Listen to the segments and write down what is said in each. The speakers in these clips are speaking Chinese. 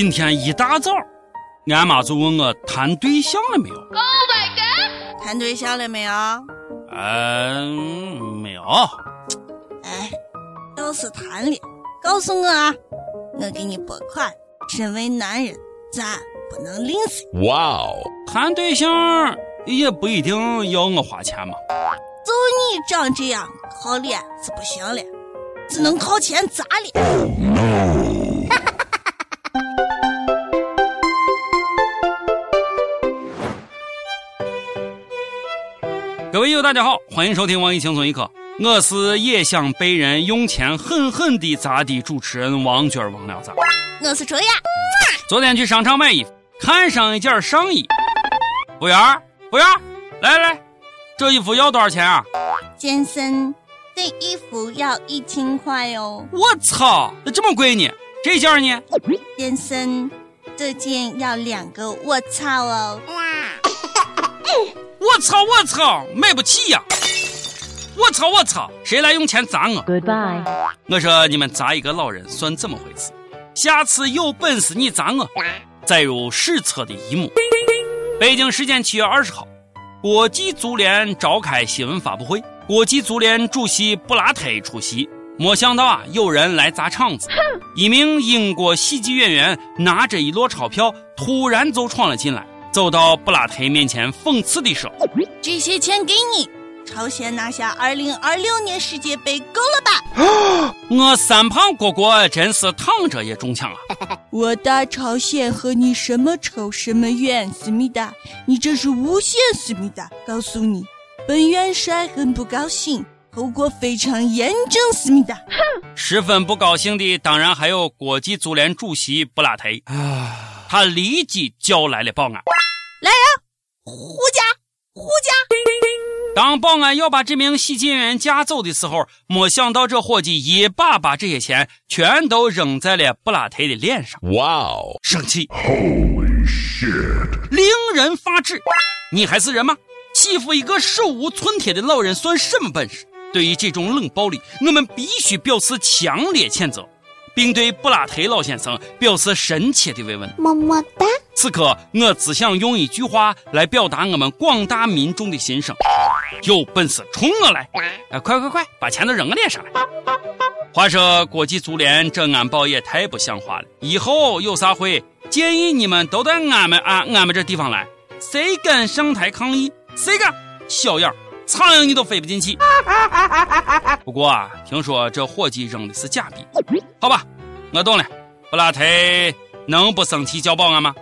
今天一大早，俺妈就问我谈对象了没有。Oh my god！谈对象了没有？嗯，没有。哎，要是谈了，告诉我啊，我给你拨款。身为男人，咱不能吝啬。哇哦，谈对象也不一定要我花钱嘛。就你长这样，靠脸是不行了，只能靠钱砸脸。各友，大家好，欢迎收听网易轻松一刻，我是也想被人用钱狠狠地砸的主持人王娟王聊子？我是卓雅。昨天去商场买衣服，看上一件上衣，服务员，服务员，来来来，这衣服要多少钱啊？先生，这衣服要一千块哦。我操，这么贵呢？这件呢？先生，这件要两个我操哦。我操我操，买不起呀！我操我操，谁来用钱砸我？Goodbye。我说你们砸一个老人算怎么回事？下次有本事你砸我！载入史册的一幕。北京时间七月二十号，国际足联召开新闻发布会，国际足联主席布拉特出席。没想到啊，有人来砸场子。一名英国喜剧演员拿着一摞钞票，突然就闯了进来。走到布拉特面前，讽刺地说：“这些钱给你，朝鲜拿下2026年世界杯够了吧？”我三胖哥哥真是躺着也中枪啊！我大朝鲜和你什么仇什么怨，思密达，你这是诬陷思密达。告诉你，本元帅很不高兴，后果非常严重，思密达。哼 十分不高兴的当然还有国际足联主席布拉特。他立即叫来了保安。来人，护驾！护驾！当保安要把这名喜剧演员架走的时候，没想到这伙计一把把这些钱全都扔在了布拉特的脸上。哇哦！生气！Holy shit！令人发指！你还是人吗？欺负一个手无寸铁的老人算什么本事？对于这种冷暴力，我们必须表示强烈谴责。并对布拉特老先生表示深切的慰问。么么哒。此刻，我只想用一句话来表达我们广大民众的心声：有本事冲我来！哎，快快快，把钱都扔我脸上来！话说，国际足联这安保也太不像话了。以后有啥会，建议你们都到俺们啊俺们这地方来。谁敢上台抗议？谁敢？小样，苍蝇你都飞不进去。不过啊，听说这伙计扔的是假币。好吧，我懂了。布拉特能不生气叫保安吗？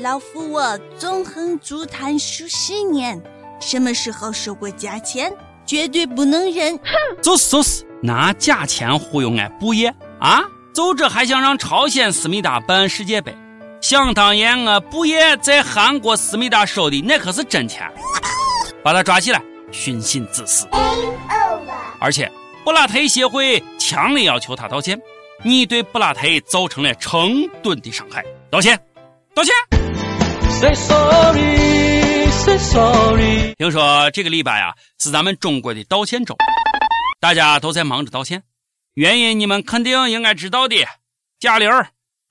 老夫我纵横足坛数十年，什么时候收过假钱？绝对不能忍！就是就是，拿假钱忽悠俺布爷啊！就这还想让朝鲜思密达办世界杯？想当年我布爷在韩国思密达收的那可是真钱，把他抓起来，寻衅滋事。而且。布拉特协会强烈要求他道歉，你对布拉特造成了成吨的伤害，道歉，道歉。Say sorry, say sorry。听说这个礼拜啊是咱们中国的道歉周，大家都在忙着道歉，原因你们肯定应该知道的。贾玲，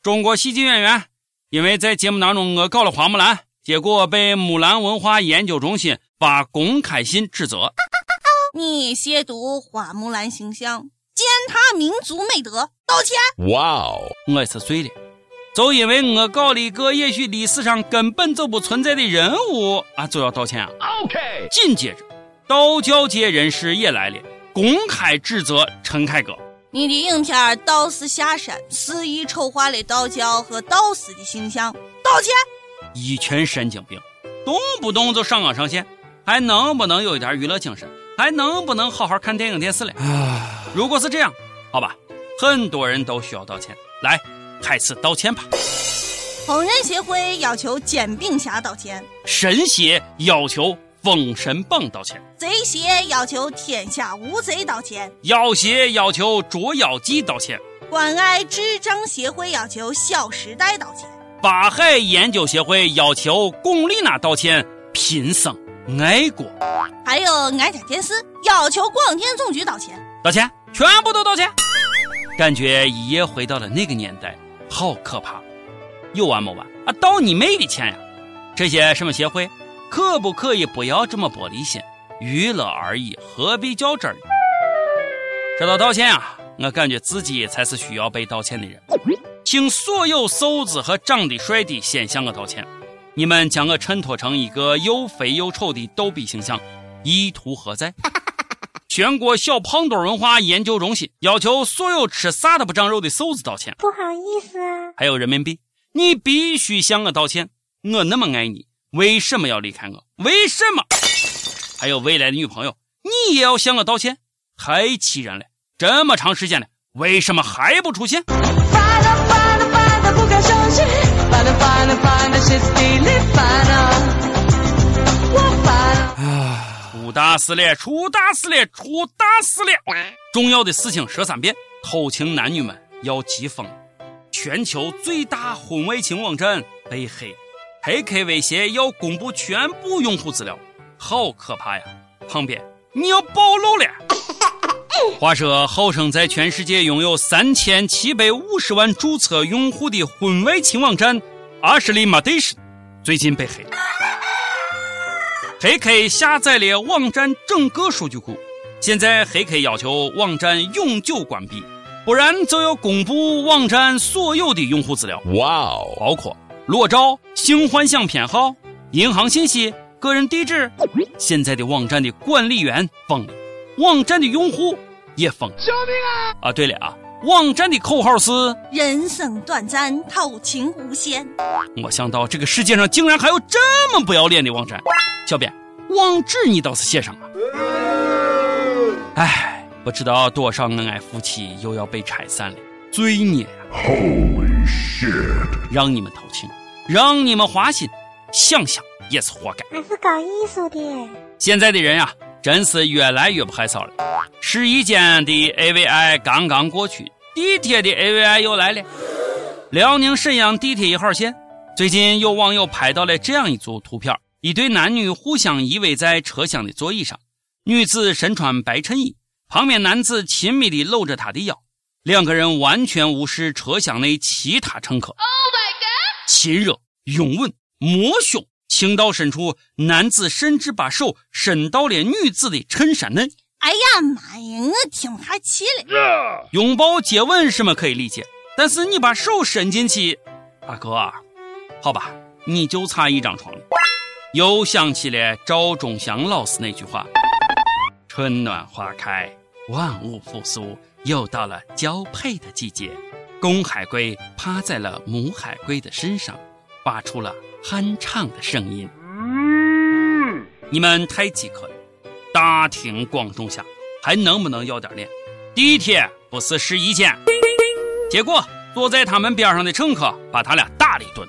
中国喜剧演员，因为在节目当中我搞了花木兰，结果被木兰文化研究中心发公开信指责。你亵渎花木兰形象，践踏民族美德，道歉！哇哦，我是醉了，就因为我搞了一个也许历史上根本就不存在的人物啊，就要道歉啊！OK。紧接着，道教界人士也来了，公开指责陈凯歌，你的影片《道士下山》肆意丑化了道教和道士的形象，道歉！一群神经病，动不动就上纲上线，还能不能有一点娱乐精神？还能不能好好看电影电视了？如果是这样，好吧，很多人都需要道歉。来，开始道歉吧。烹饪协会要求煎饼侠道歉，神协要求封神榜道歉，贼邪要求天下无贼道歉，妖邪要求捉妖记道歉，关爱智障协会要求小时代道歉，法海研究协会要求龚丽娜道歉，贫僧。爱国，还有挨家电视要求广电总局道歉，道歉，全部都道歉。感觉一夜回到了那个年代，好可怕。有完没完啊？道你妹的歉呀！这些什么协会，可不可以不要这么玻璃心？娱乐而已，何必较真儿？说到道歉啊，我感觉自己才是需要被道歉的人。请所有瘦子和长得帅的先向我道歉，你们将我衬托成一个又肥又丑的逗比形象，意图何在？全国小胖墩文化研究中心要求所有吃啥都不长肉的瘦子道歉。不好意思啊。还有人民币，你必须向我道歉。我那么爱你，为什么要离开我？为什么？还有未来的女朋友，你也要向我道歉。太气人了！这么长时间了，为什么还不出现？出大事了！出大事了！出大事了！重要的事情说三遍。偷情男女们要急疯了！全球最大婚外情网站被黑，黑客威胁要公布全部用户资料，好可怕呀！旁边你要暴露了！话说，号称在全世界拥有三千七百五十万注册用户的婚外情网站阿什利马蒂什，最近被黑。黑客下载了网站整个数据库，现在黑客要求网站永久关闭，不然就要公布网站所有的用户资料。哇哦，包括裸照、性幻想偏好、银行信息、个人地址。现在的网站的管理员疯了，网站的用户也疯。救命啊！啊，对了啊，网站的口号是“人生短暂，偷情无限”。我想到这个世界上竟然还有这么不要脸的网站。小编，网址你倒是写上啊！哎，不知道多少恩爱夫妻又要被拆散了，罪孽啊！Holy shit！让你们偷情，让你们花心，想想也是活该。俺是搞艺术的。现在的人呀，真是越来越不害臊了。试衣间的 AVI 刚刚过去，地铁的 AVI 又来了。辽宁沈阳地铁一号线，最近有网友拍到了这样一组图片。一对男女互相依偎在车厢的座椅上，女子身穿白衬衣，旁边男子亲密地搂着她的腰，两个人完全无视车厢内其他乘客。Oh my god！亲热、拥吻、摸胸，情到深处，男子甚至把手伸到了女子的衬衫内。哎呀妈呀，我听他气了。拥抱、接吻什么可以理解，但是你把手伸进去，大哥，好吧，你就差一张床了。又想起了赵忠祥老师那句话：“春暖花开，万物复苏，又到了交配的季节。”公海龟趴在了母海龟的身上，发出了酣畅的声音。你们太饥渴了，大庭广众下还能不能要点脸？地铁不是试衣间。结果坐在他们边上的乘客把他俩打了一顿。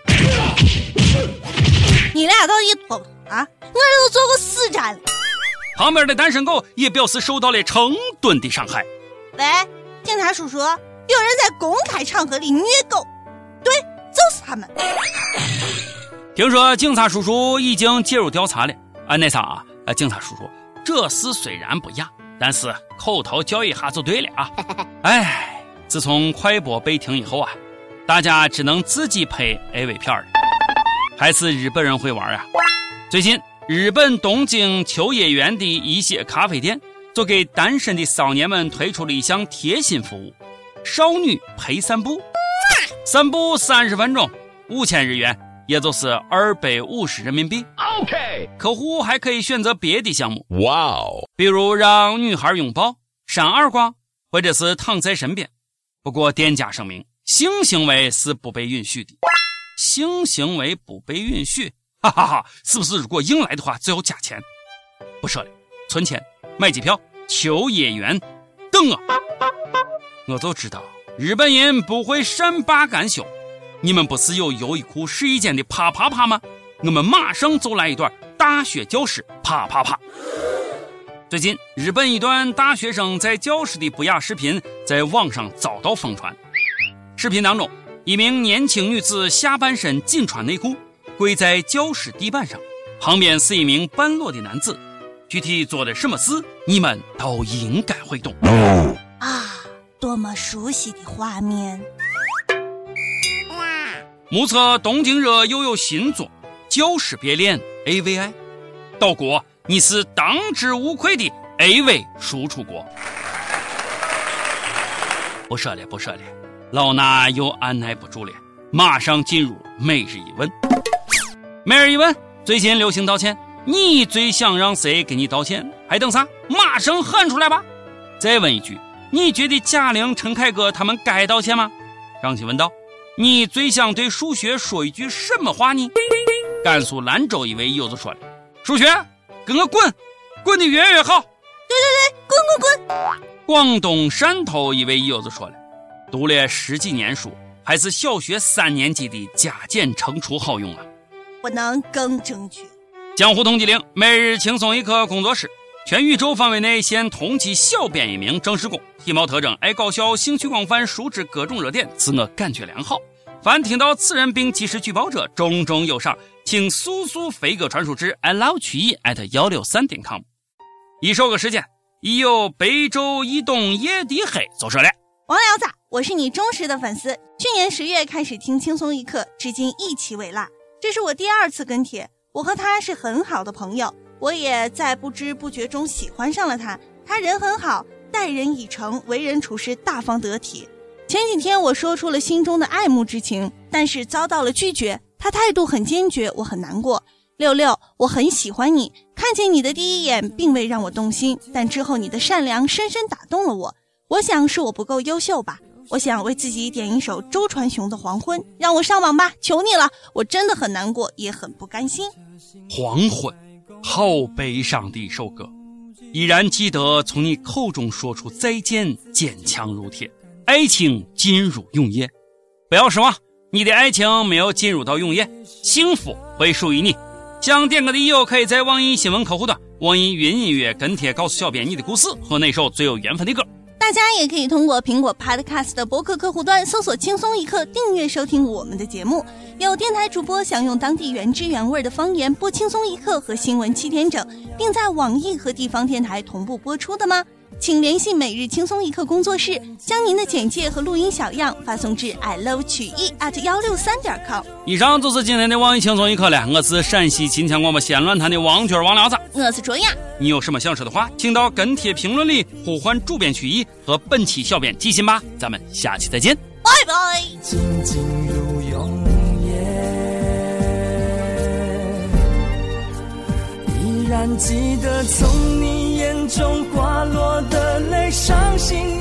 你俩到底脱不脱啊？我这都坐过四站了。旁边的单身狗也表示受到了成吨的伤害。喂，警察叔叔，有人在公开场合里虐狗，对，就是他们。听说警察叔叔已经介入调查了。啊，那啥啊，呃，警察叔叔，这事虽然不雅，但是口头教育下就对了啊。哎，自从快播被停以后啊，大家只能自己拍 AV 片了。还是日本人会玩啊！最近，日本东京秋叶原的一些咖啡店就给单身的少年们推出了一项贴心服务：少女陪散步，散步三十分钟，五千日元，也就是二百五十人民币。OK，客户还可以选择别的项目，哇哦，比如让女孩拥抱、扇耳光，或者是躺在身边。不过，店家声明，性行为是不被允许的。性行为不被允许，哈哈哈！是不是如果硬来的话就要加钱？不说了，存钱买机票，求演员等我。我就知道日本人不会善罢甘休。你们不是有优衣库试衣间的啪啪啪吗？我们马上就来一段大学教师啪啪啪。最近，日本一段大学生在教室的不雅视频在网上遭到疯传。视频当中。一名年轻女子下半身仅穿内裤，跪在教室地板上，旁边是一名半裸的男子。具体做了什么事，你们都应该会懂。啊，多么熟悉的画面！目测东京热又有新作《教师别恋》AVI，岛国你是当之无愧的 AV 输出国。不说了，不说了，老衲又按耐不住了，马上进入每日一问。每日一问，最近流行道歉，你最想让谁给你道歉？还等啥？马上喊出来吧！再问一句，你觉得贾玲、陈凯歌他们该道歉吗？张琪问道：“你最想对数学说一句什么话呢？”甘肃兰州一位友子说了：“数学，跟我滚，滚得越远越好。”对对对，滚滚滚！广东汕头一位友子说了：“读了十几年书，还是小学三年级的加减乘除好用啊。”不能更正确。江湖通缉令，每日轻松一刻工作室，全宇宙范围内现通缉小编一名正式工，体貌特征爱搞笑，兴趣广泛，熟知各种热点，自我感觉良好。凡听到此人并及时举报者，重重有赏，请速速飞鸽传书至 i love 曲艺 at 幺六三点 com。一首歌时间，已有白昼已东夜的黑，就说了。王聊子，我是你忠实的粉丝，去年十月开始听轻松一刻，至今一期未落。这是我第二次跟帖，我和他是很好的朋友，我也在不知不觉中喜欢上了他。他人很好，待人以诚，为人处事大方得体。前几天我说出了心中的爱慕之情，但是遭到了拒绝。他态度很坚决，我很难过。六六，我很喜欢你，看见你的第一眼并未让我动心，但之后你的善良深深打动了我。我想是我不够优秀吧。我想为自己点一首周传雄的《黄昏》，让我上网吧，求你了！我真的很难过，也很不甘心。黄昏，好悲伤的一首歌，依然记得从你口中说出再见，坚强如铁，爱情进入永夜。不要失望，你的爱情没有进入到永夜，幸福会属于你。想点歌的友可以在网易新闻客户端、网易云音乐跟帖告诉小编你的故事和那首最有缘分的歌。大家也可以通过苹果 Podcast 的博客客户端搜索“轻松一刻”，订阅收听我们的节目。有电台主播想用当地原汁原味的方言播《轻松一刻》和新闻七点整，并在网易和地方电台同步播出的吗？请联系每日轻松一刻工作室，将您的简介和录音小样发送至 i love 曲艺 at 幺六三点 com。以上就是今天的网易轻松一刻了。我是陕西秦腔广播西安论坛的王娟王聊子，我是卓雅。你有什么想说的话，请到跟帖评论里呼唤主编曲艺和本期小编寄信吧。咱们下期再见，拜拜。静静如永依然记得从你眼中心